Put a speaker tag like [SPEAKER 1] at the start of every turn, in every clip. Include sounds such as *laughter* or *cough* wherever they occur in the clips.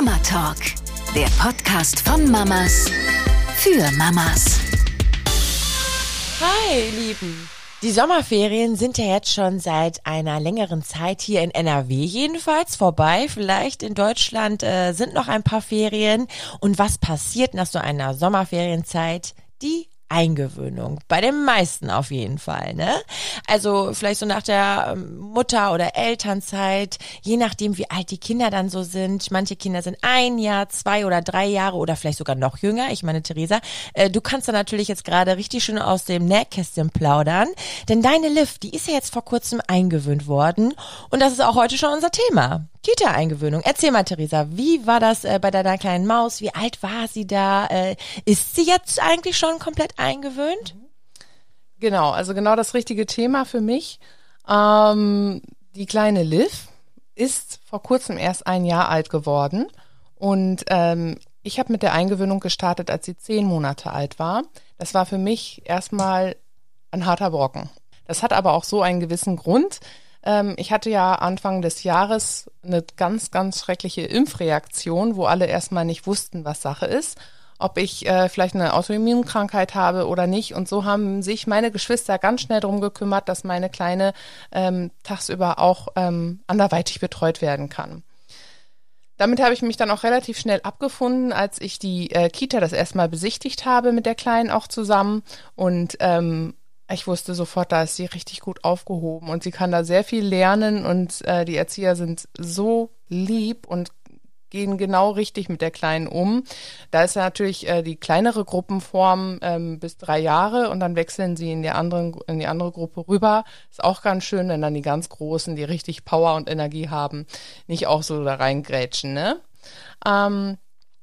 [SPEAKER 1] Mama Talk, der Podcast von Mamas für Mamas.
[SPEAKER 2] Hi, ihr Lieben. Die Sommerferien sind ja jetzt schon seit einer längeren Zeit hier in NRW jedenfalls vorbei. Vielleicht in Deutschland äh, sind noch ein paar Ferien. Und was passiert nach so einer Sommerferienzeit? Die Eingewöhnung. Bei den meisten auf jeden Fall, ne? Also vielleicht so nach der ähm, Mutter- oder Elternzeit, je nachdem, wie alt die Kinder dann so sind. Manche Kinder sind ein Jahr, zwei oder drei Jahre oder vielleicht sogar noch jünger. Ich meine, Theresa, äh, du kannst da natürlich jetzt gerade richtig schön aus dem Nähkästchen plaudern, denn deine Liv, die ist ja jetzt vor kurzem eingewöhnt worden und das ist auch heute schon unser Thema. Kita-Eingewöhnung. Erzähl mal, Theresa, wie war das äh, bei deiner kleinen Maus? Wie alt war sie da? Äh, ist sie jetzt eigentlich schon komplett eingewöhnt?
[SPEAKER 3] Genau, also genau das richtige Thema für mich. Ähm, die kleine Liv ist vor kurzem erst ein Jahr alt geworden und ähm, ich habe mit der Eingewöhnung gestartet, als sie zehn Monate alt war. Das war für mich erstmal ein harter Brocken. Das hat aber auch so einen gewissen Grund. Ähm, ich hatte ja Anfang des Jahres eine ganz, ganz schreckliche Impfreaktion, wo alle erstmal nicht wussten, was Sache ist ob ich äh, vielleicht eine Autoimmunkrankheit habe oder nicht. Und so haben sich meine Geschwister ganz schnell darum gekümmert, dass meine Kleine ähm, tagsüber auch ähm, anderweitig betreut werden kann. Damit habe ich mich dann auch relativ schnell abgefunden, als ich die äh, Kita das erstmal besichtigt habe mit der Kleinen auch zusammen und ähm, ich wusste sofort, da ist sie richtig gut aufgehoben und sie kann da sehr viel lernen und äh, die Erzieher sind so lieb und gehen genau richtig mit der Kleinen um. Da ist natürlich äh, die kleinere Gruppenform ähm, bis drei Jahre und dann wechseln sie in die, anderen, in die andere Gruppe rüber. Ist auch ganz schön, wenn dann die ganz Großen, die richtig Power und Energie haben, nicht auch so da reingrätschen. Ne? Ähm,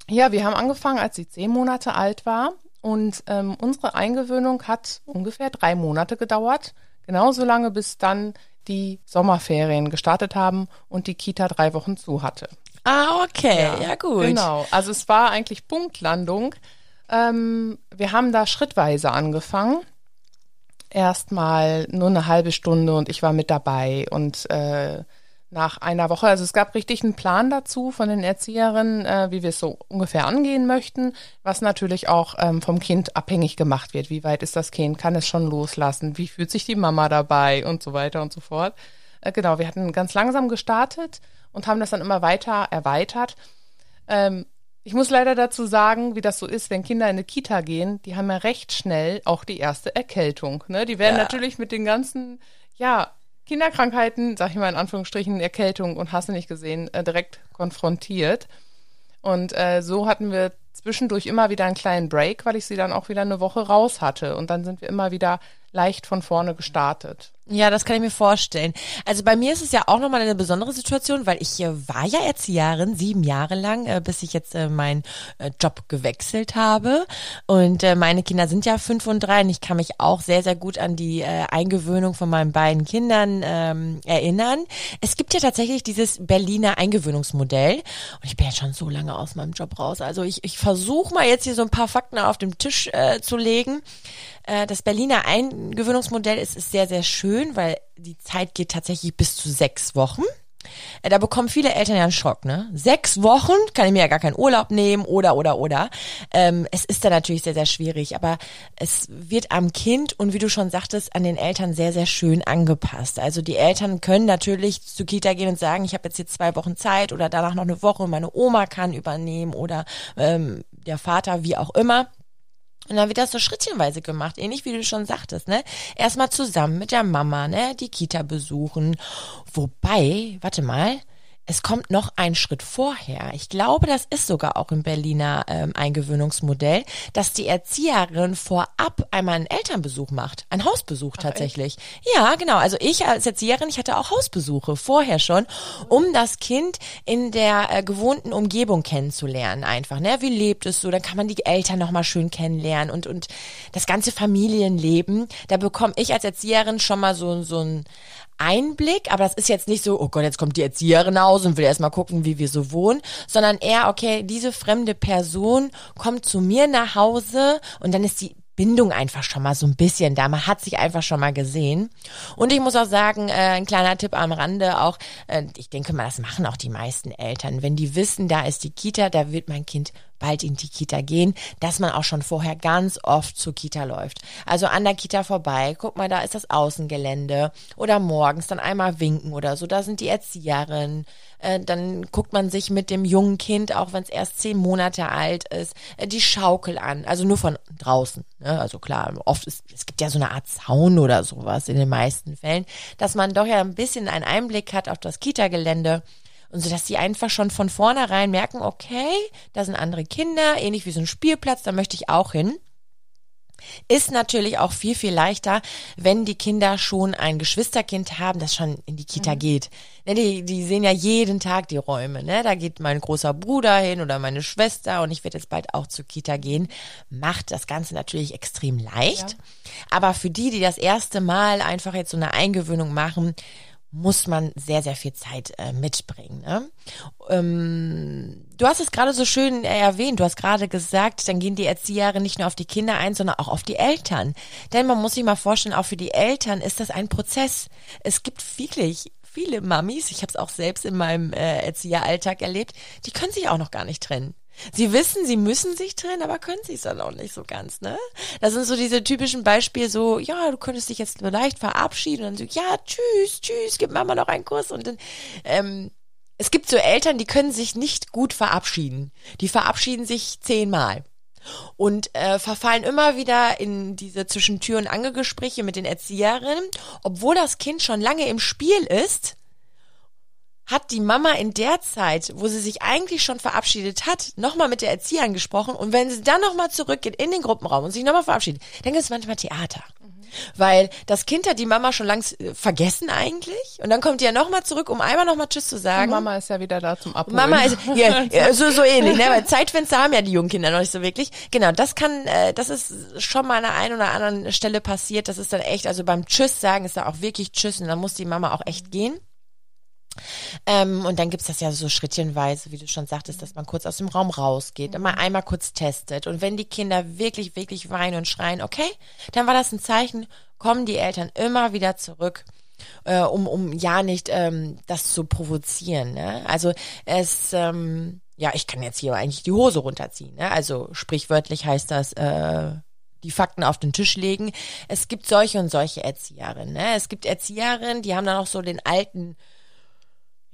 [SPEAKER 3] ja, wir haben angefangen, als sie zehn Monate alt war und ähm, unsere Eingewöhnung hat ungefähr drei Monate gedauert. Genauso lange, bis dann die Sommerferien gestartet haben und die Kita drei Wochen zu hatte.
[SPEAKER 2] Ah, okay, ja, ja gut.
[SPEAKER 3] Genau, also es war eigentlich Punktlandung. Ähm, wir haben da schrittweise angefangen. Erstmal nur eine halbe Stunde und ich war mit dabei und äh, nach einer Woche. Also es gab richtig einen Plan dazu von den Erzieherinnen, äh, wie wir es so ungefähr angehen möchten, was natürlich auch ähm, vom Kind abhängig gemacht wird. Wie weit ist das Kind? Kann es schon loslassen? Wie fühlt sich die Mama dabei? Und so weiter und so fort. Äh, genau, wir hatten ganz langsam gestartet und haben das dann immer weiter erweitert. Ähm, ich muss leider dazu sagen, wie das so ist, wenn Kinder in eine Kita gehen, die haben ja recht schnell auch die erste Erkältung. Ne? Die werden ja. natürlich mit den ganzen, ja, Kinderkrankheiten, sag ich mal in Anführungsstrichen, Erkältung und hast du nicht gesehen, äh, direkt konfrontiert. Und äh, so hatten wir zwischendurch immer wieder einen kleinen Break, weil ich sie dann auch wieder eine Woche raus hatte. Und dann sind wir immer wieder leicht von vorne gestartet.
[SPEAKER 2] Ja, das kann ich mir vorstellen. Also bei mir ist es ja auch nochmal eine besondere Situation, weil ich war ja Erzieherin sieben Jahre lang, äh, bis ich jetzt äh, meinen äh, Job gewechselt habe. Und äh, meine Kinder sind ja fünf und drei und ich kann mich auch sehr, sehr gut an die Eingewöhnung von meinen beiden Kindern ähm, erinnern. Es gibt ja tatsächlich dieses Berliner Eingewöhnungsmodell und ich bin ja schon so lange aus meinem Job raus. Also ich, ich versuche mal jetzt hier so ein paar Fakten auf dem Tisch zu legen. Das Berliner Eingewöhnungsmodell ist, ist sehr, sehr schön, weil die Zeit geht tatsächlich bis zu sechs Wochen. Äh, da bekommen viele Eltern ja einen Schock, ne? Sechs Wochen kann ich mir ja gar keinen Urlaub nehmen oder oder oder. Ähm, es ist da natürlich sehr, sehr schwierig, aber es wird am Kind und wie du schon sagtest, an den Eltern sehr, sehr schön angepasst. Also die Eltern können natürlich zu Kita gehen und sagen, ich habe jetzt hier zwei Wochen Zeit oder danach noch eine Woche und meine Oma kann übernehmen oder ähm, der Vater, wie auch immer. Und dann wird das so schrittchenweise gemacht, ähnlich wie du schon sagtest, ne? Erstmal zusammen mit der Mama, ne? Die Kita besuchen. Wobei, warte mal, es kommt noch ein Schritt vorher. Ich glaube, das ist sogar auch im Berliner ähm, Eingewöhnungsmodell, dass die Erzieherin vorab einmal einen Elternbesuch macht. Ein Hausbesuch tatsächlich. Ja, genau. Also ich als Erzieherin, ich hatte auch Hausbesuche vorher schon, um das Kind in der äh, gewohnten Umgebung kennenzulernen einfach. Ne? Wie lebt es so? Dann kann man die Eltern nochmal schön kennenlernen und, und das ganze Familienleben. Da bekomme ich als Erzieherin schon mal so, so ein Einblick, aber das ist jetzt nicht so, oh Gott, jetzt kommt die Erzieherin nach Hause und will erstmal gucken, wie wir so wohnen, sondern eher, okay, diese fremde Person kommt zu mir nach Hause und dann ist die Bindung einfach schon mal so ein bisschen da. Man hat sich einfach schon mal gesehen. Und ich muss auch sagen, äh, ein kleiner Tipp am Rande auch, äh, ich denke mal, das machen auch die meisten Eltern. Wenn die wissen, da ist die Kita, da wird mein Kind bald in die Kita gehen, dass man auch schon vorher ganz oft zur Kita läuft. Also an der Kita vorbei, guck mal, da ist das Außengelände oder morgens dann einmal winken oder so, da sind die Erzieherinnen, äh, dann guckt man sich mit dem jungen Kind, auch wenn es erst zehn Monate alt ist, äh, die Schaukel an. Also nur von draußen. Ne? Also klar, oft ist, es gibt ja so eine Art Zaun oder sowas in den meisten Fällen, dass man doch ja ein bisschen einen Einblick hat auf das Kita-Gelände. Und so, dass die einfach schon von vornherein merken, okay, da sind andere Kinder, ähnlich wie so ein Spielplatz, da möchte ich auch hin. Ist natürlich auch viel, viel leichter, wenn die Kinder schon ein Geschwisterkind haben, das schon in die Kita mhm. geht. Ne, die, die sehen ja jeden Tag die Räume. Ne? Da geht mein großer Bruder hin oder meine Schwester und ich werde jetzt bald auch zur Kita gehen. Macht das Ganze natürlich extrem leicht. Ja. Aber für die, die das erste Mal einfach jetzt so eine Eingewöhnung machen, muss man sehr, sehr viel Zeit äh, mitbringen. Ne? Ähm, du hast es gerade so schön äh, erwähnt. Du hast gerade gesagt, dann gehen die Erzieherinnen nicht nur auf die Kinder ein, sondern auch auf die Eltern. Denn man muss sich mal vorstellen, auch für die Eltern ist das ein Prozess. Es gibt wirklich viele Mamis, ich habe es auch selbst in meinem äh, Erzieheralltag erlebt, die können sich auch noch gar nicht trennen. Sie wissen, sie müssen sich trennen, aber können sie es dann auch nicht so ganz, ne? Das sind so diese typischen Beispiele, so, ja, du könntest dich jetzt leicht verabschieden und dann so, ja, tschüss, tschüss, gib Mama noch einen Kuss und dann, ähm, es gibt so Eltern, die können sich nicht gut verabschieden. Die verabschieden sich zehnmal und äh, verfallen immer wieder in diese zwischen Tür und Angelgespräche mit den Erzieherinnen, obwohl das Kind schon lange im Spiel ist hat die Mama in der Zeit, wo sie sich eigentlich schon verabschiedet hat, nochmal mit der Erzieherin gesprochen und wenn sie dann nochmal zurückgeht in den Gruppenraum und sich nochmal verabschiedet, dann gibt es manchmal Theater. Mhm. Weil das Kind hat die Mama schon langs äh, vergessen eigentlich und dann kommt die ja nochmal zurück, um einmal nochmal Tschüss zu sagen.
[SPEAKER 3] Und Mama ist ja wieder da zum Abholen.
[SPEAKER 2] Mama ist ja, *laughs* ja so so ähnlich, ne? Weil Zeitfenster haben ja die jungen Kinder noch nicht so wirklich. Genau, das kann, äh, das ist schon mal an der einen oder anderen Stelle passiert. Das ist dann echt, also beim Tschüss sagen ist da auch wirklich Tschüss und dann muss die Mama auch echt gehen. Ähm, und dann gibt's das ja so schrittchenweise, wie du schon sagtest, dass man kurz aus dem Raum rausgeht, mal einmal kurz testet. Und wenn die Kinder wirklich, wirklich weinen und schreien, okay, dann war das ein Zeichen, kommen die Eltern immer wieder zurück. Äh, um, um ja nicht ähm, das zu provozieren. Ne? Also es, ähm, ja, ich kann jetzt hier eigentlich die Hose runterziehen. Ne? Also sprichwörtlich heißt das, äh, die Fakten auf den Tisch legen. Es gibt solche und solche Erzieherinnen. Ne? Es gibt Erzieherinnen, die haben dann auch so den alten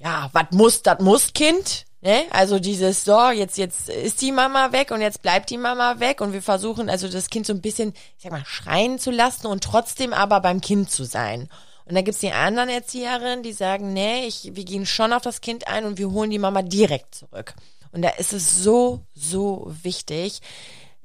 [SPEAKER 2] ja, was muss, das muss Kind. Ne? Also dieses, so, jetzt, jetzt ist die Mama weg und jetzt bleibt die Mama weg und wir versuchen also das Kind so ein bisschen, ich sag mal, schreien zu lassen und trotzdem aber beim Kind zu sein. Und dann gibt's die anderen Erzieherinnen, die sagen, nee, ich, wir gehen schon auf das Kind ein und wir holen die Mama direkt zurück. Und da ist es so, so wichtig,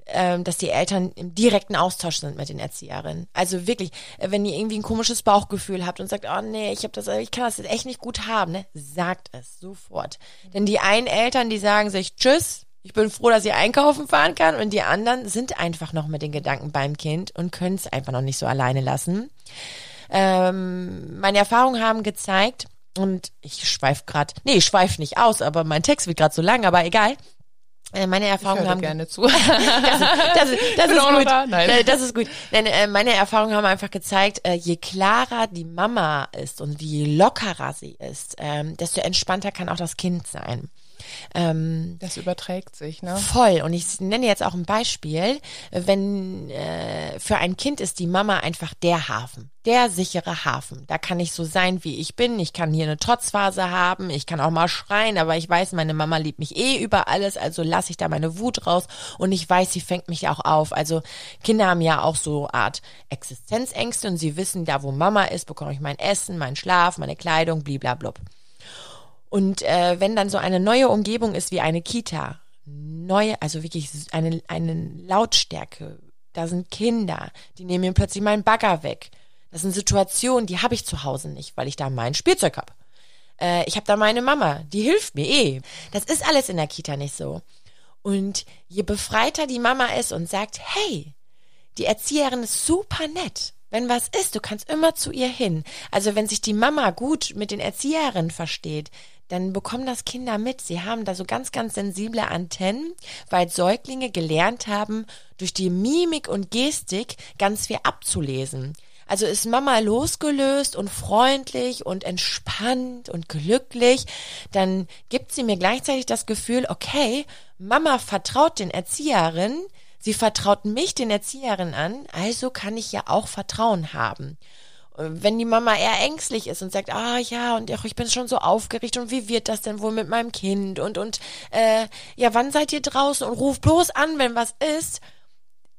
[SPEAKER 2] ähm, dass die Eltern im direkten Austausch sind mit den Erzieherinnen. Also wirklich, äh, wenn ihr irgendwie ein komisches Bauchgefühl habt und sagt, oh nee, ich habe das, ich kann das jetzt echt nicht gut haben, ne, sagt es sofort. Denn die einen Eltern, die sagen sich Tschüss, ich bin froh, dass ich einkaufen fahren kann und die anderen sind einfach noch mit den Gedanken beim Kind und können es einfach noch nicht so alleine lassen. Ähm, meine Erfahrungen haben gezeigt, und ich schweif gerade, nee, ich schweif nicht aus, aber mein Text wird gerade so lang, aber egal. Äh, meine Erfahrungen haben
[SPEAKER 3] gerne zu.
[SPEAKER 2] das, *laughs* das, das ist gut. Da. Nein. Äh, das ist gut. Äh, meine Erfahrungen haben einfach gezeigt, je klarer die Mama ist und wie lockerer sie ist, ähm, desto entspannter kann auch das Kind sein.
[SPEAKER 3] Ähm, das überträgt sich, ne?
[SPEAKER 2] Voll. Und ich nenne jetzt auch ein Beispiel. Wenn äh, für ein Kind ist die Mama einfach der Hafen, der sichere Hafen. Da kann ich so sein, wie ich bin. Ich kann hier eine Trotzphase haben. Ich kann auch mal schreien, aber ich weiß, meine Mama liebt mich eh über alles. Also lasse ich da meine Wut raus. Und ich weiß, sie fängt mich auch auf. Also Kinder haben ja auch so Art Existenzängste und sie wissen, da wo Mama ist, bekomme ich mein Essen, meinen Schlaf, meine Kleidung, bliblablub. Und äh, wenn dann so eine neue Umgebung ist wie eine Kita, neue, also wirklich eine, eine Lautstärke, da sind Kinder, die nehmen mir plötzlich meinen Bagger weg. Das sind Situationen, die habe ich zu Hause nicht, weil ich da mein Spielzeug habe. Äh, ich habe da meine Mama, die hilft mir eh. Das ist alles in der Kita nicht so. Und je befreiter die Mama ist und sagt, hey, die Erzieherin ist super nett wenn was ist, du kannst immer zu ihr hin. Also wenn sich die Mama gut mit den Erzieherinnen versteht, dann bekommen das Kinder mit. Sie haben da so ganz, ganz sensible Antennen, weil Säuglinge gelernt haben, durch die Mimik und Gestik ganz viel abzulesen. Also ist Mama losgelöst und freundlich und entspannt und glücklich, dann gibt sie mir gleichzeitig das Gefühl, okay, Mama vertraut den Erzieherinnen, sie vertraut mich den Erzieherinnen an, also kann ich ja auch Vertrauen haben wenn die Mama eher ängstlich ist und sagt, ah ja, und ich bin schon so aufgeregt und wie wird das denn wohl mit meinem Kind und und äh, ja, wann seid ihr draußen und ruft bloß an, wenn was ist,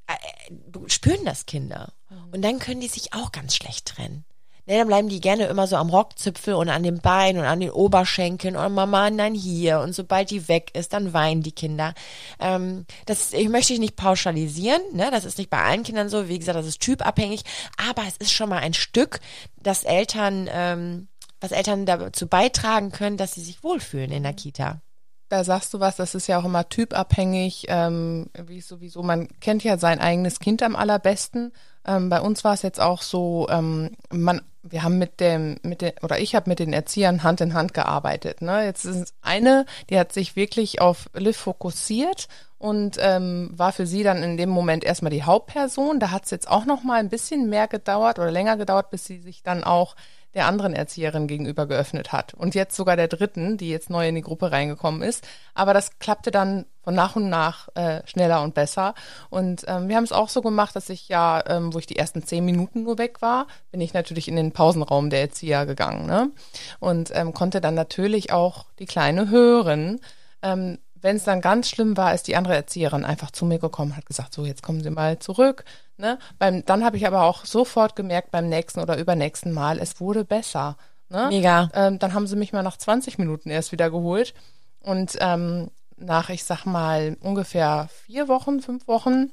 [SPEAKER 2] äh, spüren das Kinder. Mhm. Und dann können die sich auch ganz schlecht trennen. Ne, dann bleiben die gerne immer so am Rockzipfel und an den Beinen und an den Oberschenkeln und Mama, nein, hier. Und sobald die weg ist, dann weinen die Kinder. Ähm, das ich möchte ich nicht pauschalisieren, ne? Das ist nicht bei allen Kindern so. Wie gesagt, das ist typabhängig. Aber es ist schon mal ein Stück, dass Eltern, ähm, was Eltern dazu beitragen können, dass sie sich wohlfühlen in der Kita.
[SPEAKER 3] Da sagst du was, das ist ja auch immer typabhängig, ähm, wie sowieso, man kennt ja sein eigenes Kind am allerbesten. Ähm, bei uns war es jetzt auch so, ähm, man, wir haben mit dem, mit den, oder ich habe mit den Erziehern Hand in Hand gearbeitet. Ne? Jetzt ist eine, die hat sich wirklich auf Liv fokussiert und ähm, war für sie dann in dem Moment erstmal die Hauptperson. Da hat es jetzt auch noch mal ein bisschen mehr gedauert oder länger gedauert, bis sie sich dann auch der anderen Erzieherin gegenüber geöffnet hat. Und jetzt sogar der dritten, die jetzt neu in die Gruppe reingekommen ist. Aber das klappte dann von nach und nach äh, schneller und besser. Und ähm, wir haben es auch so gemacht, dass ich ja, ähm, wo ich die ersten zehn Minuten nur weg war, bin ich natürlich in den Pausenraum der Erzieher gegangen. Ne? Und ähm, konnte dann natürlich auch die Kleine hören. Ähm, wenn es dann ganz schlimm war, ist die andere Erzieherin einfach zu mir gekommen, hat gesagt, so jetzt kommen Sie mal zurück. Ne? Beim, dann habe ich aber auch sofort gemerkt beim nächsten oder übernächsten Mal, es wurde besser. Ne?
[SPEAKER 2] Mega.
[SPEAKER 3] Ähm, dann haben sie mich mal nach 20 Minuten erst wieder geholt. Und ähm, nach, ich sag mal, ungefähr vier Wochen, fünf Wochen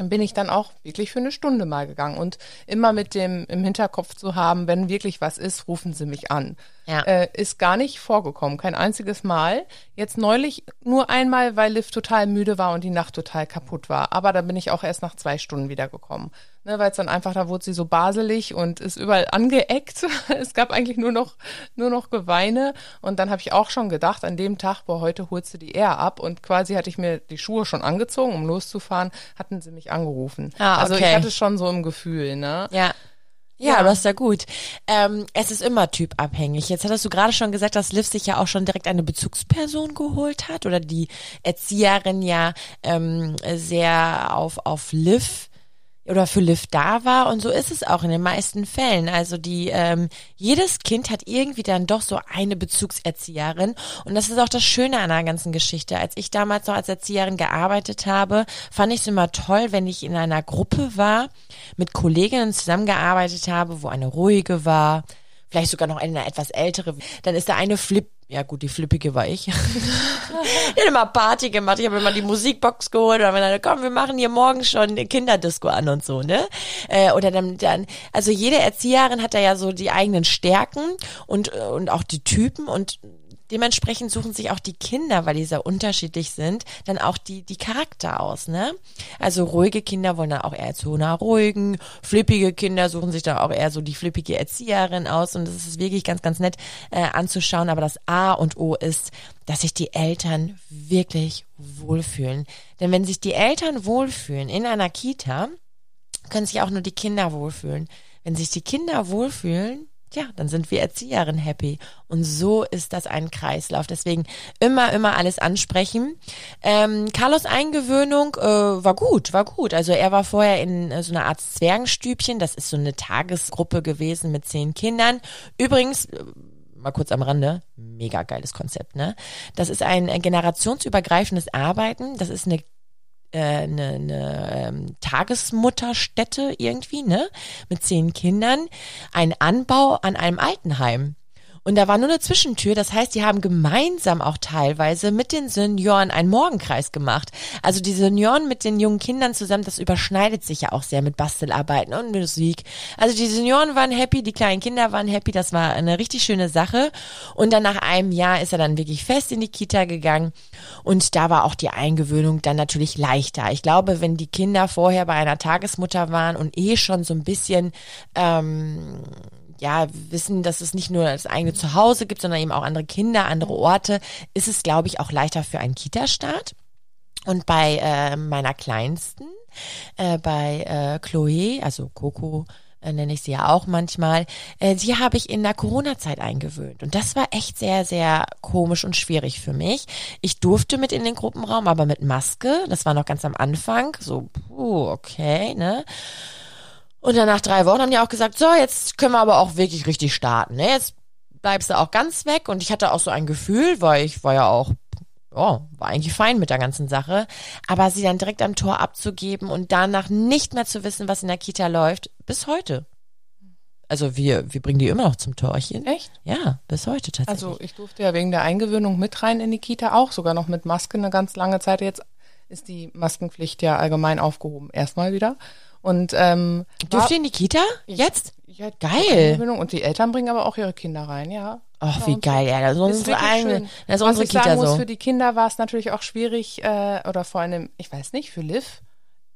[SPEAKER 3] bin ich dann auch wirklich für eine Stunde mal gegangen und immer mit dem im Hinterkopf zu haben, wenn wirklich was ist, rufen Sie mich an. Ja. Äh, ist gar nicht vorgekommen, kein einziges Mal. Jetzt neulich nur einmal, weil Liv total müde war und die Nacht total kaputt war. Aber da bin ich auch erst nach zwei Stunden wiedergekommen. Ne, weil es dann einfach, da wurde sie so baselig und ist überall angeeckt. *laughs* es gab eigentlich nur noch, nur noch Geweine. Und dann habe ich auch schon gedacht, an dem Tag, boah, heute holst du die eher ab. Und quasi hatte ich mir die Schuhe schon angezogen, um loszufahren, hatten sie mich angerufen. Ah, okay. Also ich hatte schon so im Gefühl, ne?
[SPEAKER 2] Ja. Ja, ja, das ist ja gut. Ähm, es ist immer typabhängig. Jetzt hattest du gerade schon gesagt, dass Liv sich ja auch schon direkt eine Bezugsperson geholt hat oder die Erzieherin ja ähm, sehr auf, auf Liv oder für Liv da war und so ist es auch in den meisten Fällen. Also die ähm, jedes Kind hat irgendwie dann doch so eine Bezugserzieherin und das ist auch das Schöne an der ganzen Geschichte. Als ich damals noch als Erzieherin gearbeitet habe, fand ich es immer toll, wenn ich in einer Gruppe war, mit Kolleginnen zusammengearbeitet habe, wo eine ruhige war, vielleicht sogar noch eine etwas ältere. Dann ist da eine Flip ja gut, die flippige war ich. *laughs* ich habe immer Party gemacht, ich habe immer die Musikbox geholt und dann, komm, wir machen hier morgen schon Kinderdisco an und so, ne? Äh, oder dann, dann, also jede Erzieherin hat da ja so die eigenen Stärken und, und auch die Typen und dementsprechend suchen sich auch die Kinder, weil die sehr unterschiedlich sind, dann auch die, die Charakter aus, ne? Also ruhige Kinder wollen dann auch eher zu einer ruhigen, flippige Kinder suchen sich dann auch eher so die flippige Erzieherin aus und das ist wirklich ganz, ganz nett äh, anzuschauen, aber das A und O ist, dass sich die Eltern wirklich wohlfühlen. Denn wenn sich die Eltern wohlfühlen in einer Kita, können sich auch nur die Kinder wohlfühlen. Wenn sich die Kinder wohlfühlen, ja, dann sind wir Erzieherinnen happy. Und so ist das ein Kreislauf. Deswegen immer, immer alles ansprechen. Ähm, Carlos Eingewöhnung äh, war gut, war gut. Also er war vorher in äh, so einer Art Zwergenstübchen. Das ist so eine Tagesgruppe gewesen mit zehn Kindern. Übrigens, äh, mal kurz am Rande, mega geiles Konzept, ne? Das ist ein äh, generationsübergreifendes Arbeiten. Das ist eine eine, eine ähm, Tagesmutterstätte irgendwie, ne? Mit zehn Kindern, ein Anbau an einem Altenheim. Und da war nur eine Zwischentür. Das heißt, die haben gemeinsam auch teilweise mit den Senioren einen Morgenkreis gemacht. Also die Senioren mit den jungen Kindern zusammen, das überschneidet sich ja auch sehr mit Bastelarbeiten und Musik. Also die Senioren waren happy, die kleinen Kinder waren happy. Das war eine richtig schöne Sache. Und dann nach einem Jahr ist er dann wirklich fest in die Kita gegangen. Und da war auch die Eingewöhnung dann natürlich leichter. Ich glaube, wenn die Kinder vorher bei einer Tagesmutter waren und eh schon so ein bisschen, ähm, ja, wissen, dass es nicht nur das eigene Zuhause gibt, sondern eben auch andere Kinder, andere Orte, ist es, glaube ich, auch leichter für einen Kita-Start. Und bei äh, meiner Kleinsten, äh, bei äh, Chloe, also Coco, äh, nenne ich sie ja auch manchmal, äh, die habe ich in der Corona-Zeit eingewöhnt. Und das war echt sehr, sehr komisch und schwierig für mich. Ich durfte mit in den Gruppenraum, aber mit Maske. Das war noch ganz am Anfang. So, puh, okay, ne? Und dann nach drei Wochen haben die auch gesagt, so, jetzt können wir aber auch wirklich richtig starten. Ne? Jetzt bleibst du auch ganz weg. Und ich hatte auch so ein Gefühl, weil ich war ja auch ja, war eigentlich fein mit der ganzen Sache. Aber sie dann direkt am Tor abzugeben und danach nicht mehr zu wissen, was in der Kita läuft, bis heute. Also wir, wir bringen die immer noch zum Torchen.
[SPEAKER 3] Echt?
[SPEAKER 2] Ja, bis heute tatsächlich.
[SPEAKER 3] Also ich durfte ja wegen der Eingewöhnung mit rein in die Kita auch, sogar noch mit Maske eine ganz lange Zeit. Jetzt ist die Maskenpflicht ja allgemein aufgehoben. Erstmal wieder. Und ähm,
[SPEAKER 2] Dürft ihr in die Kita? Jetzt?
[SPEAKER 3] Ja,
[SPEAKER 2] Geil.
[SPEAKER 3] Und die Eltern bringen aber auch ihre Kinder rein, ja.
[SPEAKER 2] Ach, wie geil, ja. Das ist unsere eigene,
[SPEAKER 3] schön.
[SPEAKER 2] das ist
[SPEAKER 3] Was
[SPEAKER 2] unsere
[SPEAKER 3] ich sagen
[SPEAKER 2] Kita
[SPEAKER 3] muss,
[SPEAKER 2] so.
[SPEAKER 3] für die Kinder war es natürlich auch schwierig, äh, oder vor allem, ich weiß nicht, für Liv.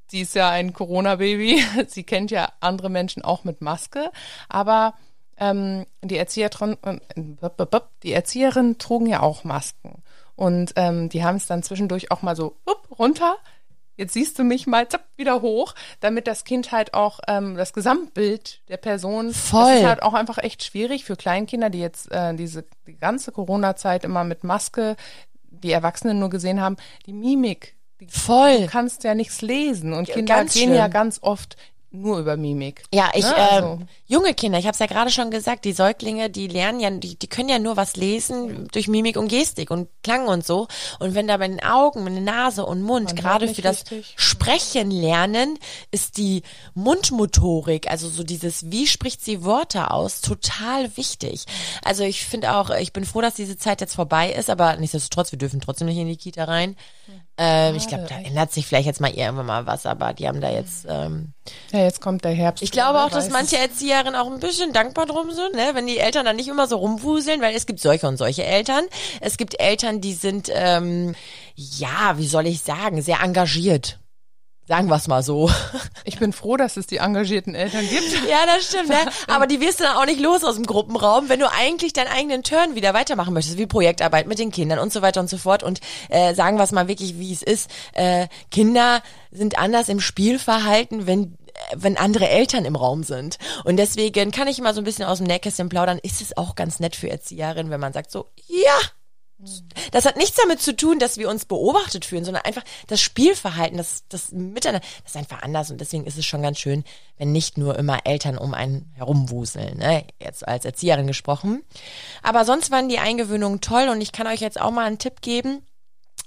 [SPEAKER 3] Sie ist ja ein Corona-Baby. *laughs* Sie kennt ja andere Menschen auch mit Maske. Aber ähm, die, Erzieherin, äh, die Erzieherinnen trugen ja auch Masken. Und ähm, die haben es dann zwischendurch auch mal so up, runter. Jetzt siehst du mich mal zapp, wieder hoch, damit das Kind halt auch ähm, das Gesamtbild der Person.
[SPEAKER 2] Voll.
[SPEAKER 3] Das ist halt auch einfach echt schwierig für Kleinkinder, die jetzt äh, diese die ganze Corona-Zeit immer mit Maske, die Erwachsenen nur gesehen haben, die Mimik. Die,
[SPEAKER 2] Voll.
[SPEAKER 3] Du kannst ja nichts lesen und
[SPEAKER 2] Ja,
[SPEAKER 3] Kinder
[SPEAKER 2] ganz
[SPEAKER 3] gehen ja
[SPEAKER 2] schlimm.
[SPEAKER 3] ganz oft nur über Mimik.
[SPEAKER 2] Ja, ich,
[SPEAKER 3] Ne,
[SPEAKER 2] äh,
[SPEAKER 3] also-
[SPEAKER 2] junge Kinder, ich habe es ja gerade schon gesagt, die Säuglinge, die lernen ja, die, die können ja nur was lesen durch Mimik und Gestik und Klang und so. Und wenn da bei den Augen, mit der Nase und Mund,
[SPEAKER 3] Man
[SPEAKER 2] gerade für das
[SPEAKER 3] richtig.
[SPEAKER 2] Sprechen lernen, ist die Mundmotorik, also so dieses, wie spricht sie Wörter aus, total wichtig. Also ich finde auch, ich bin froh, dass diese Zeit jetzt vorbei ist, aber nichtsdestotrotz, wir dürfen trotzdem nicht in die Kita rein. Ähm, ich glaube, da ändert sich vielleicht jetzt mal irgendwann mal was, aber die haben da jetzt ähm,
[SPEAKER 3] Ja, jetzt kommt der Herbst.
[SPEAKER 2] ich glaube auch, dass manche. Erzieherinnen auch ein bisschen dankbar drum sind, ne? wenn die Eltern dann nicht immer so rumwuseln, weil es gibt solche und solche Eltern. Es gibt Eltern, die sind, ähm, ja, wie soll ich sagen, sehr engagiert. Sagen wir es mal so.
[SPEAKER 3] Ich bin froh, dass es die engagierten Eltern gibt.
[SPEAKER 2] Ja, das stimmt, ne? Aber die wirst du dann auch nicht los aus dem Gruppenraum, wenn du eigentlich deinen eigenen Turn wieder weitermachen möchtest, wie Projektarbeit mit den Kindern und so weiter und so fort. Und äh, sagen wir es mal wirklich, wie es ist. Äh, Kinder sind anders im Spielverhalten, wenn äh, wenn andere Eltern im Raum sind. Und deswegen kann ich immer so ein bisschen aus dem Nähkästchen plaudern, ist es auch ganz nett für Erzieherinnen, wenn man sagt so, ja, das hat nichts damit zu tun, dass wir uns beobachtet fühlen, sondern einfach das Spielverhalten, das, das Miteinander, das ist einfach anders und deswegen ist es schon ganz schön, wenn nicht nur immer Eltern um einen herumwuseln, ne? jetzt als Erzieherin gesprochen. Aber sonst waren die Eingewöhnungen toll und ich kann euch jetzt auch mal einen Tipp geben.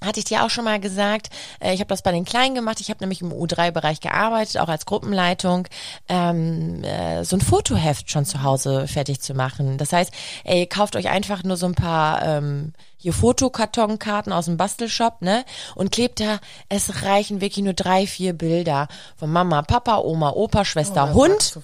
[SPEAKER 2] Hatte ich dir auch schon mal gesagt. Äh, Ich habe das bei den Kleinen gemacht. Ich habe nämlich im U3-Bereich gearbeitet, auch als Gruppenleitung. Ähm, äh, so ein Fotoheft schon zu Hause fertig zu machen. Das heißt, ey, kauft euch einfach nur so ein paar ähm, hier Fotokartonkarten aus dem Bastelshop, ne? Und klebt da, es reichen wirklich nur drei, vier Bilder von Mama, Papa, Oma, Opa, Schwester,
[SPEAKER 3] Oh,
[SPEAKER 2] Hund.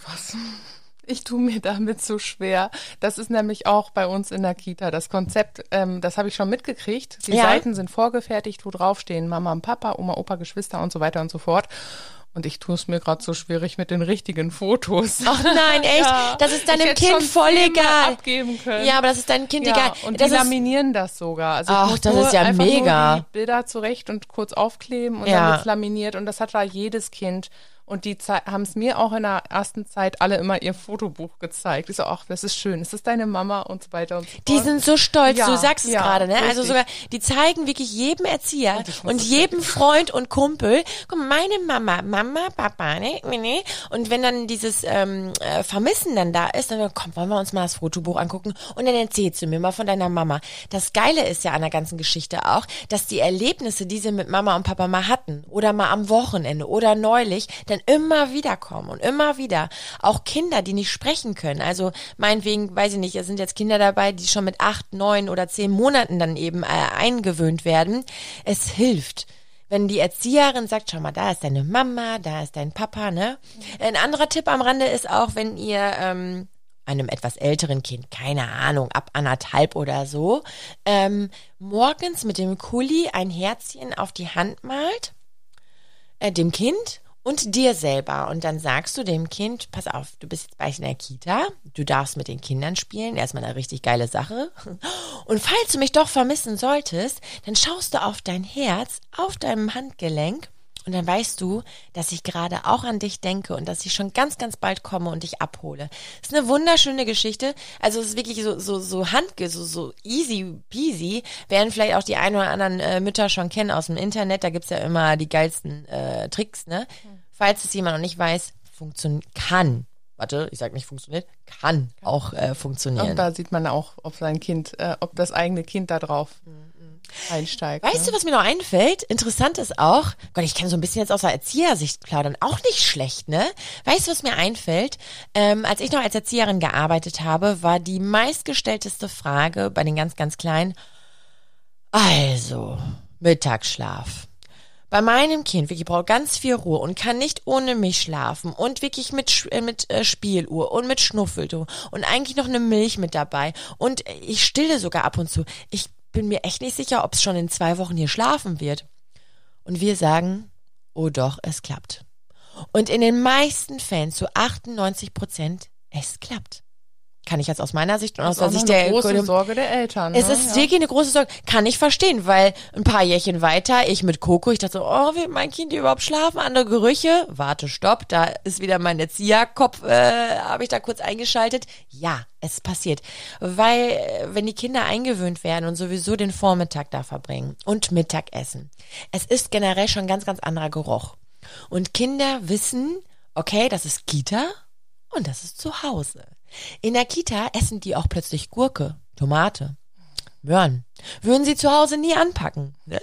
[SPEAKER 3] Ich tue mir damit so schwer. Das ist nämlich auch bei uns in der Kita das Konzept. Ähm, das habe ich schon mitgekriegt. Die
[SPEAKER 2] Ja.
[SPEAKER 3] Seiten sind vorgefertigt, wo draufstehen Mama und Papa, Oma, Opa, Geschwister und so weiter und so fort. Und ich tue es mir gerade so schwierig mit den richtigen Fotos.
[SPEAKER 2] Ach nein, *laughs* echt?
[SPEAKER 3] Ja.
[SPEAKER 2] Das ist deinem Kind voll egal.
[SPEAKER 3] abgeben können.
[SPEAKER 2] Ja, aber das ist deinem Kind
[SPEAKER 3] Ja,
[SPEAKER 2] egal.
[SPEAKER 3] und
[SPEAKER 2] das
[SPEAKER 3] die laminieren das sogar. Also
[SPEAKER 2] Ach, das ist ja mega.
[SPEAKER 3] Bilder zurecht und kurz aufkleben und
[SPEAKER 2] Ja.
[SPEAKER 3] dann wird's laminiert und das hat da jedes Kind. Und die haben es mir auch in der ersten Zeit alle immer ihr Fotobuch gezeigt. Ich so, ach, das ist schön. Ist das deine Mama und so weiter und so fort.
[SPEAKER 2] Die sind so stolz,
[SPEAKER 3] Ja,
[SPEAKER 2] du sagst es
[SPEAKER 3] ja,
[SPEAKER 2] gerade, ne? Also
[SPEAKER 3] richtig.
[SPEAKER 2] sogar, die zeigen wirklich jedem Erzieher und
[SPEAKER 3] das
[SPEAKER 2] jedem Freund und Kumpel, guck mal, meine Mama, Mama, Papa, ne, ne, ne. Und wenn dann dieses ähm, äh, Vermissen dann da ist, dann komm, wollen wir uns mal das Fotobuch angucken und dann erzählst du mir mal von deiner Mama. Das Geile ist ja an der ganzen Geschichte auch, dass die Erlebnisse, die sie mit Mama und Papa mal hatten oder mal am Wochenende oder neulich, dann immer wieder kommen und immer wieder. Auch Kinder, die nicht sprechen können. Also meinetwegen, weiß ich nicht, es sind jetzt Kinder dabei, die schon mit acht, neun oder zehn Monaten dann eben äh, eingewöhnt werden. Es hilft. Wenn die Erzieherin sagt, schau mal, da ist deine Mama, da ist dein Papa, ne? Ein anderer Tipp am Rande ist auch, wenn ihr ähm, einem etwas älteren Kind, keine Ahnung, ab anderthalb oder so, ähm, morgens mit dem Kuli ein Herzchen auf die Hand malt, äh, dem Kind und dir selber. Und dann sagst du dem Kind, pass auf, du bist jetzt bald in der Kita, du darfst mit den Kindern spielen, erstmal eine richtig geile Sache. Und falls du mich doch vermissen solltest, dann schaust du auf dein Herz, auf deinem Handgelenk und dann weißt du, dass ich gerade auch an dich denke und dass ich schon ganz, ganz bald komme und dich abhole. Das ist eine wunderschöne Geschichte. Also es ist wirklich so, so, so handge, so, so easy peasy. Werden vielleicht auch die ein oder anderen äh, Mütter schon kennen aus dem Internet. Da gibt's ja immer die geilsten äh, Tricks, ne? Mhm. Falls es jemand noch nicht weiß, funktioniert, kann. Warte, ich sag nicht funktioniert, kann auch äh, funktionieren. Und
[SPEAKER 3] da sieht man auch, ob sein Kind, äh, ob das eigene Kind da drauf mhm einsteigt.
[SPEAKER 2] Weißt ne? du, was mir noch einfällt? Interessant ist auch, Gott, ich kann so ein bisschen jetzt aus der Erziehersicht plaudern, auch nicht schlecht, ne? Weißt du, was mir einfällt? Ähm, als ich noch als Erzieherin gearbeitet habe, war die meistgestellteste Frage bei den ganz, ganz Kleinen, also, Mittagsschlaf. Bei meinem Kind wirklich braucht ganz viel Ruhe und kann nicht ohne mich schlafen und wirklich mit äh, mit äh, Spieluhr und mit Schnuffeltour und eigentlich noch eine Milch mit dabei und ich stille sogar ab und zu. Ich bin mir echt nicht sicher, ob es schon in zwei Wochen hier schlafen wird. Und wir sagen, oh doch, es klappt. Und in den meisten Fällen, zu 98 Prozent, es klappt kann ich jetzt aus meiner Sicht und aus der Sicht der
[SPEAKER 3] große Sorge der Eltern.
[SPEAKER 2] Ne? Es ist ja. wirklich eine große Sorge. Kann ich verstehen, weil ein paar Jährchen weiter, ich mit Coco, ich dachte so, oh, wird mein Kind überhaupt schlafen? Andere Gerüche? Warte, stopp, da ist wieder mein Erzieherkopf, äh, habe ich da kurz eingeschaltet. Ja, es passiert. Weil, äh, wenn die Kinder eingewöhnt werden und sowieso den Vormittag da verbringen und Mittagessen, es ist generell schon ganz, ganz anderer Geruch. Und Kinder wissen, okay, das ist Kita und das ist zu Hause. In der Kita essen die auch plötzlich Gurke, Tomate, Möhren. Würden sie zu Hause nie anpacken. Ne?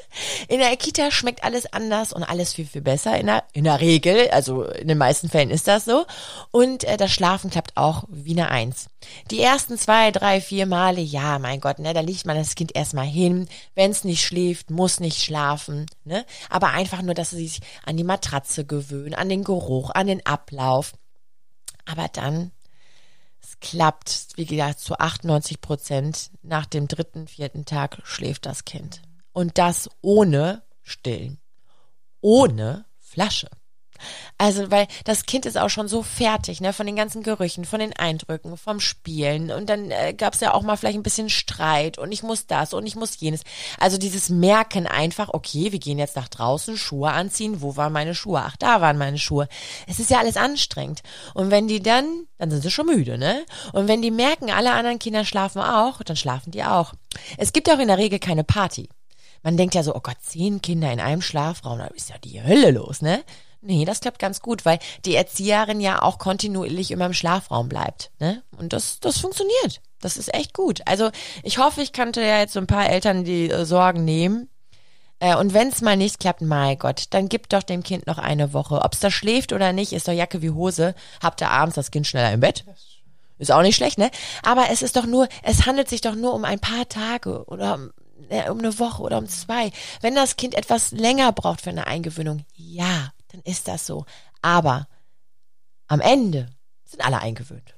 [SPEAKER 2] In der Kita schmeckt alles anders und alles viel, viel besser. In der, in der Regel, also in den meisten Fällen ist das so. Und äh, das Schlafen klappt auch wie eine Eins. Die ersten zwei, drei, vier Male, ja, mein Gott, ne, da liegt man das Kind erstmal hin. Wenn es nicht schläft, muss nicht schlafen. Ne? Aber einfach nur, dass sie sich an die Matratze gewöhnen, an den Geruch, an den Ablauf. Aber dann klappt, wie gesagt, zu 98 Prozent. Nach dem dritten, vierten Tag schläft das Kind. Und das ohne Stillen. Ohne Flasche. Also, weil das Kind ist auch schon so fertig, ne, von den ganzen Gerüchen, von den Eindrücken, vom Spielen. Und dann äh, gab es ja auch mal vielleicht ein bisschen Streit und ich muss das und ich muss jenes. Also dieses Merken einfach, okay, wir gehen jetzt nach draußen, Schuhe anziehen. Wo waren meine Schuhe? Ach, da waren meine Schuhe. Es ist ja alles anstrengend. Und wenn die dann, dann sind sie schon müde, ne? Und wenn die merken, alle anderen Kinder schlafen auch, dann schlafen die auch. Es gibt auch in der Regel keine Party. Man denkt ja so, oh Gott, zehn Kinder in einem Schlafraum, da ist ja die Hölle los, ne? Nee, das klappt ganz gut, weil die Erzieherin ja auch kontinuierlich immer im Schlafraum bleibt. Ne? Und das, das funktioniert. Das ist echt gut. Also ich hoffe, ich kannte ja jetzt so ein paar Eltern die äh, Sorgen nehmen. Äh, und wenn es mal nicht klappt, mein Gott, dann gib doch dem Kind noch eine Woche. Ob es da schläft oder nicht, ist doch Jacke wie Hose. Habt ihr abends das Kind schneller im Bett? Ist auch nicht schlecht, ne? Aber es ist doch nur, es handelt sich doch nur um ein paar Tage oder äh, um eine Woche oder um zwei. Wenn das Kind etwas länger braucht für eine Eingewöhnung, ja, dann ist das so. Aber am Ende sind alle eingewöhnt.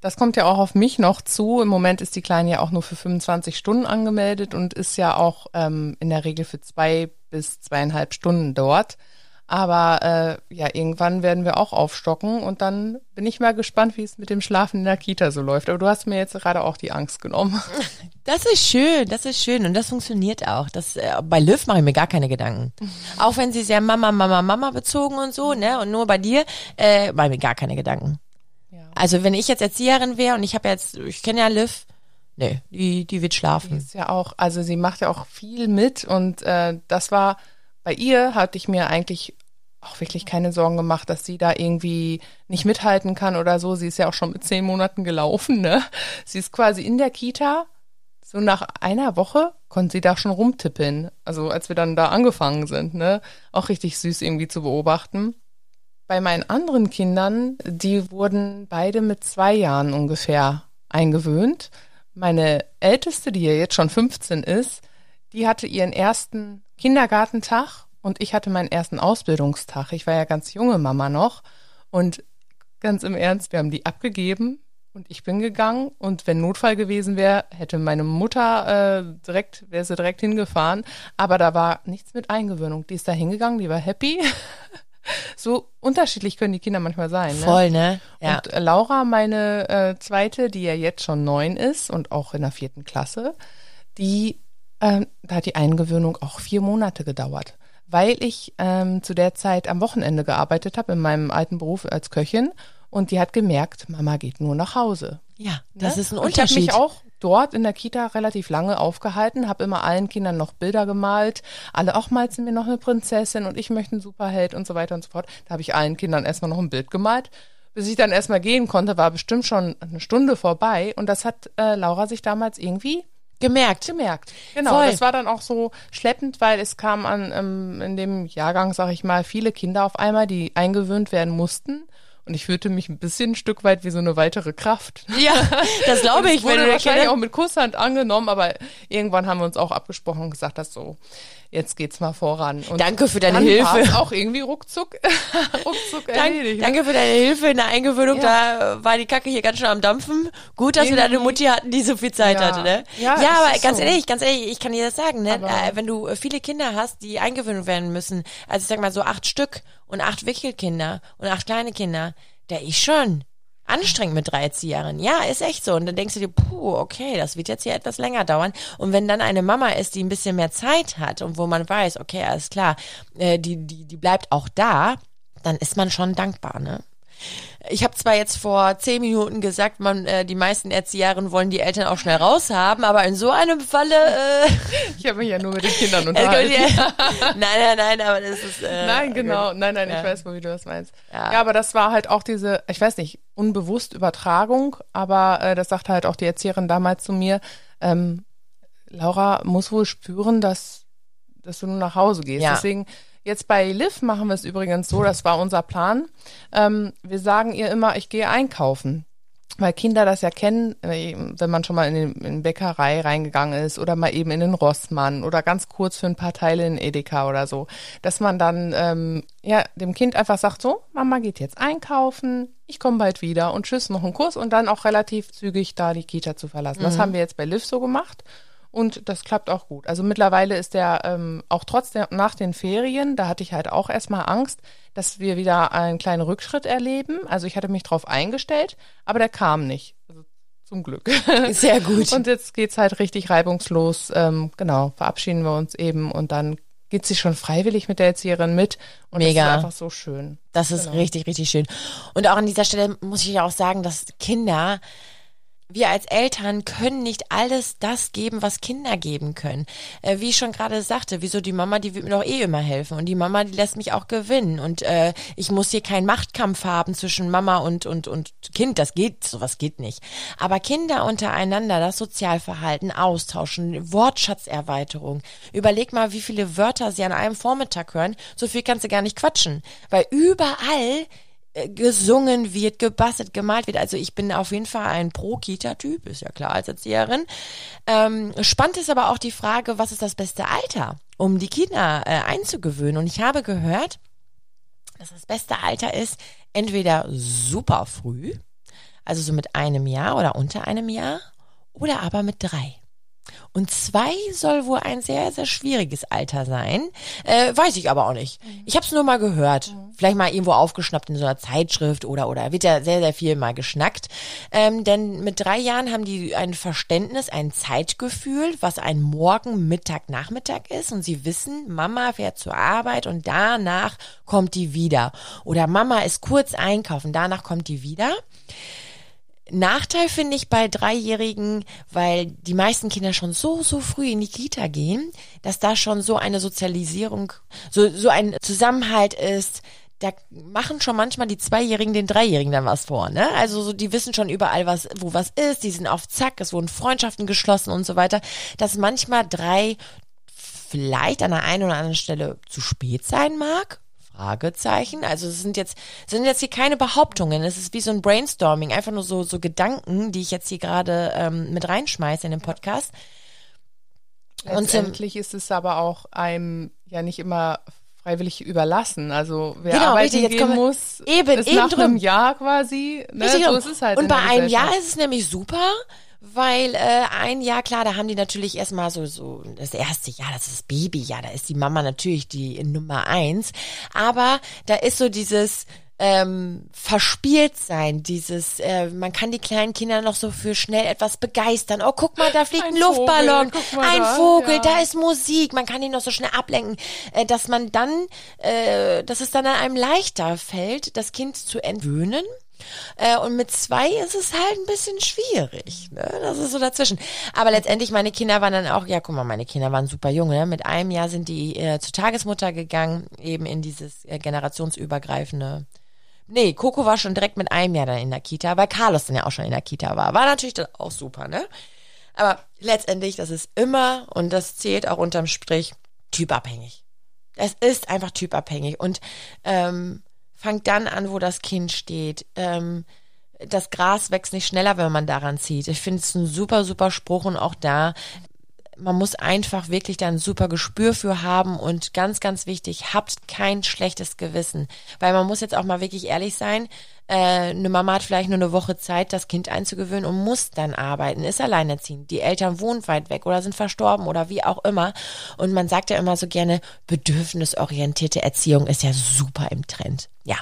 [SPEAKER 3] Das kommt ja auch auf mich noch zu. Im Moment ist die Kleine ja auch nur für 25 Stunden angemeldet und ist ja auch ähm, in der Regel für zwei bis zweieinhalb Stunden dort. Aber äh, ja, irgendwann werden wir auch aufstocken und dann bin ich mal gespannt, wie es mit dem Schlafen in der Kita so läuft. Aber du hast mir jetzt gerade auch die Angst genommen. *laughs*
[SPEAKER 2] Das ist schön, das ist schön und das funktioniert auch. Das, äh, bei Liv mache ich mir gar keine Gedanken. *laughs* auch wenn sie sehr Mama, Mama, Mama bezogen und so, ne? Und nur bei dir äh, mache ich mir gar keine Gedanken. Ja. Also wenn ich jetzt Erzieherin wäre und ich habe jetzt, ich kenne ja Liv, nee, die, die wird schlafen. Die
[SPEAKER 3] ist ja auch, also sie macht ja auch viel mit und äh, das war bei ihr hatte ich mir eigentlich auch wirklich keine Sorgen gemacht, dass sie da irgendwie nicht mithalten kann oder so. Sie ist ja auch schon mit zehn Monaten gelaufen, ne? Sie ist quasi in der Kita. So nach einer Woche konnte sie da schon rumtippeln. Also als wir dann da angefangen sind, ne? Auch richtig süß irgendwie zu beobachten. Bei meinen anderen Kindern, die wurden beide mit zwei Jahren ungefähr eingewöhnt. Meine älteste, die ja jetzt schon 15 ist, die hatte ihren ersten Kindergartentag und ich hatte meinen ersten Ausbildungstag. Ich war ja ganz junge Mama noch. Und ganz im Ernst, wir haben die abgegeben und ich bin gegangen. Und wenn Notfall gewesen wäre, hätte meine Mutter äh, direkt, wäre sie direkt hingefahren. Aber da war nichts mit Eingewöhnung. Die ist da hingegangen, die war happy. *laughs* So unterschiedlich können die Kinder manchmal sein. Ne?
[SPEAKER 2] Voll, ne? Ja.
[SPEAKER 3] Und äh, Laura, meine äh, zweite, die ja jetzt schon neun ist und auch in der vierten Klasse, die, ähm, da hat die Eingewöhnung auch vier Monate gedauert, weil ich ähm, zu der Zeit am Wochenende gearbeitet habe in meinem alten Beruf als Köchin und die hat gemerkt, Mama geht nur nach Hause.
[SPEAKER 2] ja, das
[SPEAKER 3] Ne?
[SPEAKER 2] ist ein
[SPEAKER 3] Und Ich habe
[SPEAKER 2] Unterschied.
[SPEAKER 3] mich auch dort in der Kita relativ lange aufgehalten, habe immer allen Kindern noch Bilder gemalt. Alle auch malst du mir noch eine Prinzessin und ich möchte einen Superheld und so weiter und so fort. Da habe ich allen Kindern erstmal noch ein Bild gemalt. Bis ich dann erstmal gehen konnte, war bestimmt schon eine Stunde vorbei und das hat äh, Laura sich damals irgendwie
[SPEAKER 2] Gemerkt.
[SPEAKER 3] gemerkt. Genau,
[SPEAKER 2] Voll.
[SPEAKER 3] das war dann auch so schleppend, weil es kam an ähm, in dem Jahrgang, sag ich mal, viele Kinder auf einmal, die eingewöhnt werden mussten. Und ich fühlte mich ein bisschen ein Stück weit wie so eine weitere Kraft.
[SPEAKER 2] Ja, das *laughs* glaube ich.
[SPEAKER 3] es wurde wahrscheinlich auch mit Kusshand angenommen, aber irgendwann haben wir uns auch abgesprochen und gesagt, dass so, jetzt geht's mal voran. Und
[SPEAKER 2] Danke für deine Hilfe.
[SPEAKER 3] auch irgendwie ruckzuck, *laughs* ruckzuck
[SPEAKER 2] Dank,
[SPEAKER 3] erledigt.
[SPEAKER 2] danke für deine Hilfe in der Eingewöhnung.
[SPEAKER 3] Ja.
[SPEAKER 2] Da war die Kacke hier ganz schön am Dampfen. Gut, dass wir da eine
[SPEAKER 3] Irgendwie-
[SPEAKER 2] Mutti hatten, die so viel Zeit
[SPEAKER 3] Ja.
[SPEAKER 2] hatte, ne?
[SPEAKER 3] Ja,
[SPEAKER 2] ja aber ganz
[SPEAKER 3] so.
[SPEAKER 2] ehrlich, ganz ehrlich, ich kann dir das sagen, ne?
[SPEAKER 3] Aber-
[SPEAKER 2] Äh, wenn du äh, viele Kinder hast, die eingewöhnt werden müssen, also ich sag mal so acht Stück und acht Wickelkinder und acht kleine Kinder, der ist schon anstrengend mit drei Erzieherinnen. Ja, ist echt so. Und dann denkst du dir, puh, okay, das wird jetzt hier etwas länger dauern. Und wenn dann eine Mama ist, die ein bisschen mehr Zeit hat und wo man weiß, okay, alles klar, äh, die, die, die bleibt auch da, dann ist man schon dankbar, ne? Ich habe zwar jetzt vor zehn Minuten gesagt, man, äh, die meisten Erzieherinnen wollen die Eltern auch schnell raushaben, aber in so einem Falle, äh,
[SPEAKER 3] Ich habe mich ja nur mit den Kindern
[SPEAKER 2] äh, *laughs*
[SPEAKER 3] unterhalten.
[SPEAKER 2] nein, nein, nein, aber das ist äh,
[SPEAKER 3] Nein, genau. Nein, nein,
[SPEAKER 2] Ja.
[SPEAKER 3] ich weiß, wie du das meinst.
[SPEAKER 2] Ja.
[SPEAKER 3] Ja. aber das war halt auch diese, ich weiß nicht, unbewusst Übertragung, aber äh, das sagte halt auch die Erzieherin damals zu mir, ähm, Laura muss wohl spüren, dass, dass du nur nach Hause gehst.
[SPEAKER 2] Ja.
[SPEAKER 3] Deswegen, jetzt bei Liv machen wir es übrigens so, das war unser Plan. Ähm, wir sagen ihr immer, ich gehe einkaufen. Weil Kinder das ja kennen, äh, wenn man schon mal in den in die Bäckerei reingegangen ist oder mal eben in den Rossmann oder ganz kurz für ein paar Teile in Edeka oder so, dass man dann ähm, ja dem Kind einfach sagt so, Mama geht jetzt einkaufen, ich komme bald wieder und tschüss noch einen Kurs und dann auch relativ zügig da die Kita zu verlassen. Das haben wir jetzt bei Liv so gemacht und das klappt auch gut. Also mittlerweile ist der ähm, auch trotzdem nach den Ferien, da hatte ich halt auch erstmal Angst, dass wir wieder einen kleinen Rückschritt erleben. Also ich hatte mich drauf eingestellt, aber der kam nicht. Also zum Glück.
[SPEAKER 2] Sehr gut. *laughs*
[SPEAKER 3] Und jetzt geht's halt richtig reibungslos. Ähm, genau, verabschieden wir uns eben und dann geht sie schon freiwillig mit der Erzieherin mit. Und
[SPEAKER 2] Mega.
[SPEAKER 3] das ist einfach so schön.
[SPEAKER 2] Das ist richtig, richtig schön. Und auch an dieser Stelle muss ich ja auch sagen, dass Kinder, wir als Eltern können nicht alles das geben, was Kinder geben können. Äh, wie ich schon gerade sagte, wieso die Mama, die wird mir doch eh immer helfen. Und die Mama, die lässt mich auch gewinnen. Und äh, ich muss hier keinen Machtkampf haben zwischen Mama und, und, und Kind. Das geht, sowas geht nicht. Aber Kinder untereinander, das Sozialverhalten austauschen, Wortschatzerweiterung. Überleg mal, wie viele Wörter sie an einem Vormittag hören. So viel kannst du gar nicht quatschen. Weil überall gesungen wird, gebastelt, gemalt wird. Also ich bin auf jeden Fall ein Pro-Kita-Typ, ist ja klar als Erzieherin. Ähm, spannend ist aber auch die Frage, was ist das beste Alter, um die Kinder äh, einzugewöhnen. Und ich habe gehört, dass das beste Alter ist entweder super früh, also so mit einem Jahr oder unter einem Jahr, oder aber mit drei. Und zwei soll wohl ein sehr, sehr schwieriges Alter sein. Äh, weiß ich aber auch nicht. Ich habe es nur mal gehört. Vielleicht mal irgendwo aufgeschnappt in so einer Zeitschrift oder oder wird ja sehr, sehr viel mal geschnackt. Ähm, denn mit drei Jahren haben die ein Verständnis, ein Zeitgefühl, was ein Morgen, Mittag, Nachmittag ist. Und sie wissen, Mama fährt zur Arbeit und danach kommt die wieder. Oder Mama ist kurz einkaufen, danach kommt die wieder. Nachteil finde ich bei Dreijährigen, weil die meisten Kinder schon so, so früh in die Kita gehen, dass da schon so eine Sozialisierung, so, so ein Zusammenhalt ist. Da machen schon manchmal die Zweijährigen den Dreijährigen dann was vor, ne? Also so, die wissen schon überall, was, wo was ist, die sind auf Zack, es wurden Freundschaften geschlossen und so weiter, dass manchmal drei vielleicht an der einen oder anderen Stelle zu spät sein mag. Fragezeichen. Also es sind jetzt sind jetzt hier keine Behauptungen. Es ist wie so ein Brainstorming, einfach nur so so Gedanken, die ich jetzt hier gerade ähm, mit reinschmeiße in den Podcast. Und
[SPEAKER 3] Letztendlich ist es aber auch einem ja nicht immer freiwillig überlassen. Also wer
[SPEAKER 2] Genau,
[SPEAKER 3] arbeiten
[SPEAKER 2] richtig, jetzt
[SPEAKER 3] gehen muss,
[SPEAKER 2] eben,
[SPEAKER 3] ist
[SPEAKER 2] eben
[SPEAKER 3] nach
[SPEAKER 2] drum.
[SPEAKER 3] einem Jahr quasi. Ne? So
[SPEAKER 2] und-
[SPEAKER 3] halt.
[SPEAKER 2] und bei einem Jahr ist es nämlich super, weil äh, ein Jahr, klar, da haben die natürlich erstmal so, so das erste Jahr, das ist das Baby, ja, da ist die Mama natürlich die Nummer eins. Aber da ist so dieses ähm, verspielt sein, dieses, äh, man kann die kleinen Kinder noch so für schnell etwas begeistern. Oh, guck mal, da fliegt ein, ein Luftballon, Vogel, ein da, Vogel, ja. da ist Musik, man kann ihn noch so schnell ablenken, äh, dass man dann, äh, dass es dann an einem leichter fällt, das Kind zu entwöhnen äh, und mit zwei ist es halt ein bisschen schwierig. Ne? Das ist so dazwischen. Aber letztendlich, meine Kinder waren dann auch, ja, guck mal, meine Kinder waren super jung. Ne? Mit einem Jahr sind die äh, zur Tagesmutter gegangen, eben in dieses äh, generationsübergreifende. Nee, Coco war schon direkt mit einem Jahr dann in der Kita, weil Carlos dann ja auch schon in der Kita war. War natürlich dann auch super, ne? Aber letztendlich, das ist immer, und das zählt auch unterm Strich, typabhängig. Es ist einfach typabhängig. Und ähm, fangt dann an, wo das Kind steht. Ähm, das Gras wächst nicht schneller, wenn man daran zieht. Ich finde es ein super, super Spruch und auch da, man muss einfach wirklich da ein super Gespür für haben und ganz, ganz wichtig, habt kein schlechtes Gewissen. Weil man muss jetzt auch mal wirklich ehrlich sein, äh, eine Mama hat vielleicht nur eine Woche Zeit, das Kind einzugewöhnen und muss dann arbeiten, ist alleinerziehend. Die Eltern wohnen weit weg oder sind verstorben oder wie auch immer. Und man sagt ja immer so gerne, bedürfnisorientierte Erziehung ist ja super im Trend. Ja,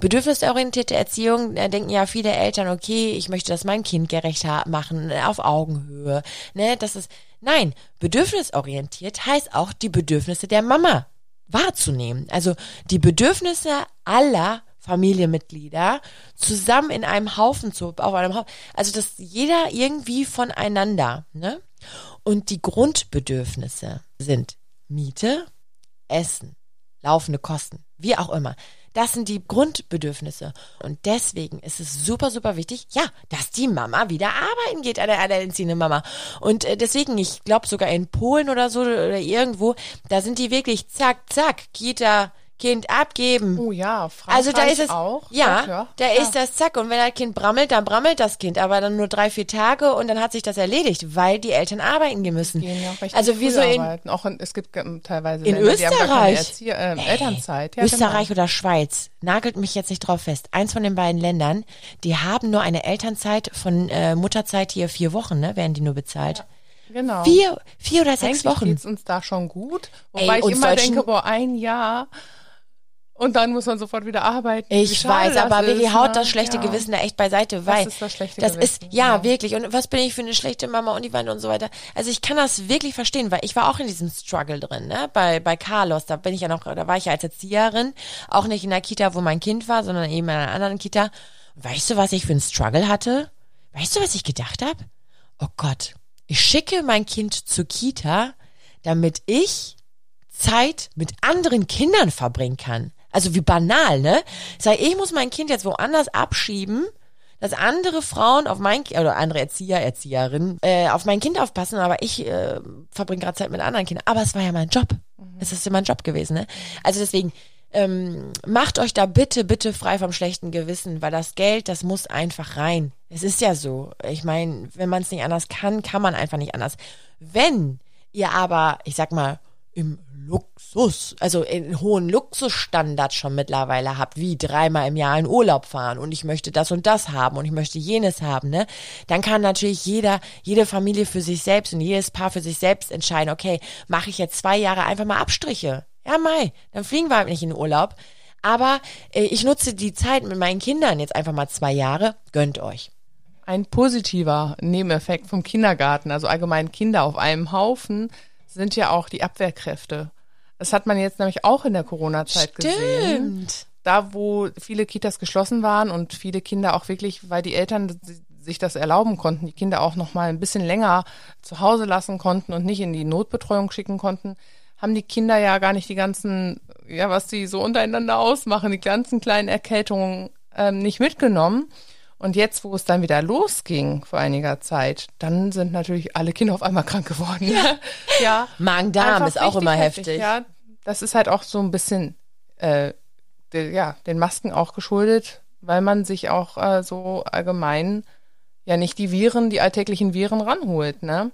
[SPEAKER 2] bedürfnisorientierte Erziehung, da denken ja viele Eltern, okay, ich möchte das mein Kind gerecht machen, auf Augenhöhe. Ne, das ist, nein, bedürfnisorientiert heißt auch die Bedürfnisse der Mama wahrzunehmen. Also die Bedürfnisse aller Familienmitglieder zusammen in einem Haufen zu, auf einem Haufen, also dass jeder irgendwie voneinander, ne? Und die Grundbedürfnisse sind Miete, Essen, laufende Kosten, wie auch immer. Das sind die Grundbedürfnisse. Und deswegen ist es super, super wichtig, ja, dass die Mama wieder arbeiten geht, eine alleinerziehende Mama. Und äh, deswegen, ich glaube sogar in Polen oder so oder irgendwo, da sind die wirklich zack, zack, Kita, Kind abgeben.
[SPEAKER 3] Oh ja, Frankreich
[SPEAKER 2] also da ist es
[SPEAKER 3] auch.
[SPEAKER 2] Ja, ja, ja da ja. ist das zack und wenn das Kind brammelt, dann brammelt das Kind, aber dann nur drei vier Tage und dann hat sich das erledigt, weil die Eltern arbeiten gehen müssen.
[SPEAKER 3] Gehen ja also wie so in arbeiten. auch in, es gibt teilweise
[SPEAKER 2] in Länder, Österreich
[SPEAKER 3] Erzieher, äh, Elternzeit.
[SPEAKER 2] Ja, Österreich genau. oder Schweiz nagelt mich jetzt nicht drauf fest. Eins von den beiden Ländern, die haben nur eine Elternzeit von äh, Mutterzeit hier vier Wochen, ne, werden die nur bezahlt.
[SPEAKER 3] Genau.
[SPEAKER 2] Vier, vier oder sechs
[SPEAKER 3] Eigentlich
[SPEAKER 2] Wochen.
[SPEAKER 3] geht's uns da schon gut. Wobei Ey, ich immer denke, boah, ein Jahr und dann muss man sofort wieder arbeiten.
[SPEAKER 2] Ich weiß, aber wie haut ne? das schlechte ja. Gewissen da echt beiseite, weil das ist das schlechte das Gewissen. Ist, ja, ja, wirklich. Und was bin ich für eine schlechte Mama und die Weine und so weiter. Also ich kann das wirklich verstehen, weil ich war auch in diesem Struggle drin, ne? Bei, bei Carlos, da bin ich ja noch, da war ich ja als Erzieherin, auch nicht in der Kita, wo mein Kind war, sondern eben in einer anderen Kita. weißt du, was ich für einen Struggle hatte? Weißt du, was ich gedacht habe? Oh Gott, ich schicke mein Kind zur Kita, damit ich Zeit mit anderen Kindern verbringen kann. Also wie banal, ne? Sag, ich muss mein Kind jetzt woanders abschieben, dass andere Frauen auf mein oder andere Erzieher, Erzieherinnen äh, auf mein Kind aufpassen, aber ich äh, verbringe gerade Zeit mit anderen Kindern. Aber es war ja mein Job. Mhm. Es ist ja mein Job gewesen, ne? Also deswegen ähm, macht euch da bitte, bitte frei vom schlechten Gewissen, weil das Geld, das muss einfach rein. Es ist ja so. Ich meine, wenn man es nicht anders kann, kann man einfach nicht anders. Wenn ihr aber, ich sag mal, im Luxus, also in hohen Luxusstandard schon mittlerweile habt, wie dreimal im Jahr in Urlaub fahren und ich möchte das und das haben und ich möchte jenes haben, ne? Dann kann natürlich jeder, jede Familie für sich selbst und jedes Paar für sich selbst entscheiden, okay, mache ich jetzt zwei Jahre einfach mal Abstriche. Ja, Mai, dann fliegen wir halt nicht in Urlaub. Aber äh, ich nutze die Zeit mit meinen Kindern jetzt einfach mal zwei Jahre. Gönnt euch.
[SPEAKER 3] Ein positiver Nebeneffekt vom Kindergarten, also allgemein Kinder auf einem Haufen, sind ja auch die Abwehrkräfte. Das hat man jetzt nämlich auch in der Corona-Zeit gesehen. Da, wo viele Kitas geschlossen waren und viele Kinder auch wirklich, weil die Eltern sich das erlauben konnten, die Kinder auch noch mal ein bisschen länger zu Hause lassen konnten und nicht in die Notbetreuung schicken konnten, haben die Kinder ja gar nicht die ganzen, ja, was die so untereinander ausmachen, die ganzen kleinen Erkältungen ähm, nicht mitgenommen. Und jetzt, wo es dann wieder losging vor einiger Zeit, dann sind natürlich alle Kinder auf einmal krank geworden. Ja. *laughs*
[SPEAKER 2] ja. Magen-Darm ist auch immer heftig. heftig.
[SPEAKER 3] Ja, das ist halt auch so ein bisschen, äh, de, ja, den Masken auch geschuldet, weil man sich auch äh, so allgemein ja nicht die Viren, die alltäglichen Viren ranholt, ne?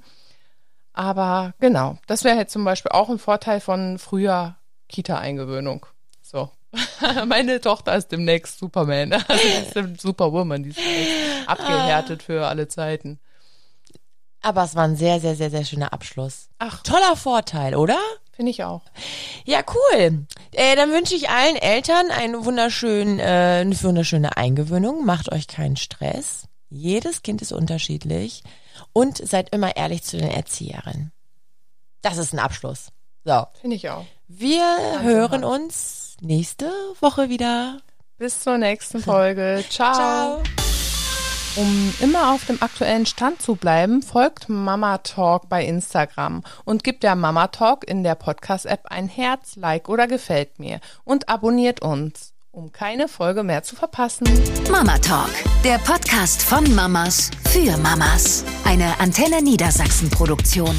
[SPEAKER 3] Aber genau, das wäre jetzt zum Beispiel auch ein Vorteil von früher Kita-Eingewöhnung. So. *laughs* Meine Tochter ist demnächst Superman. *laughs* Also die ist Superwoman, die ist abgehärtet für alle Zeiten.
[SPEAKER 2] Aber es war ein sehr, sehr, sehr, sehr schöner Abschluss.
[SPEAKER 3] Ach.
[SPEAKER 2] Toller Vorteil, oder?
[SPEAKER 3] Finde ich auch.
[SPEAKER 2] Ja, cool. Äh, dann wünsche ich allen Eltern eine wunderschöne, äh, eine wunderschöne Eingewöhnung. Macht euch keinen Stress. Jedes Kind ist unterschiedlich. Und seid immer ehrlich zu den Erzieherinnen. Das ist ein Abschluss. So.
[SPEAKER 3] Finde ich auch.
[SPEAKER 2] Wir hören uns nächste Woche wieder.
[SPEAKER 3] Bis zur nächsten Folge. *laughs* Ciao.
[SPEAKER 2] Ciao.
[SPEAKER 3] Um immer auf dem aktuellen Stand zu bleiben, folgt Mama Talk bei Instagram und gibt der Mama Talk in der Podcast-App ein Herz, Like oder gefällt mir und abonniert uns, um keine Folge mehr zu verpassen.
[SPEAKER 1] Mama Talk, der Podcast von Mamas für Mamas. Eine Antenne Niedersachsen Produktion.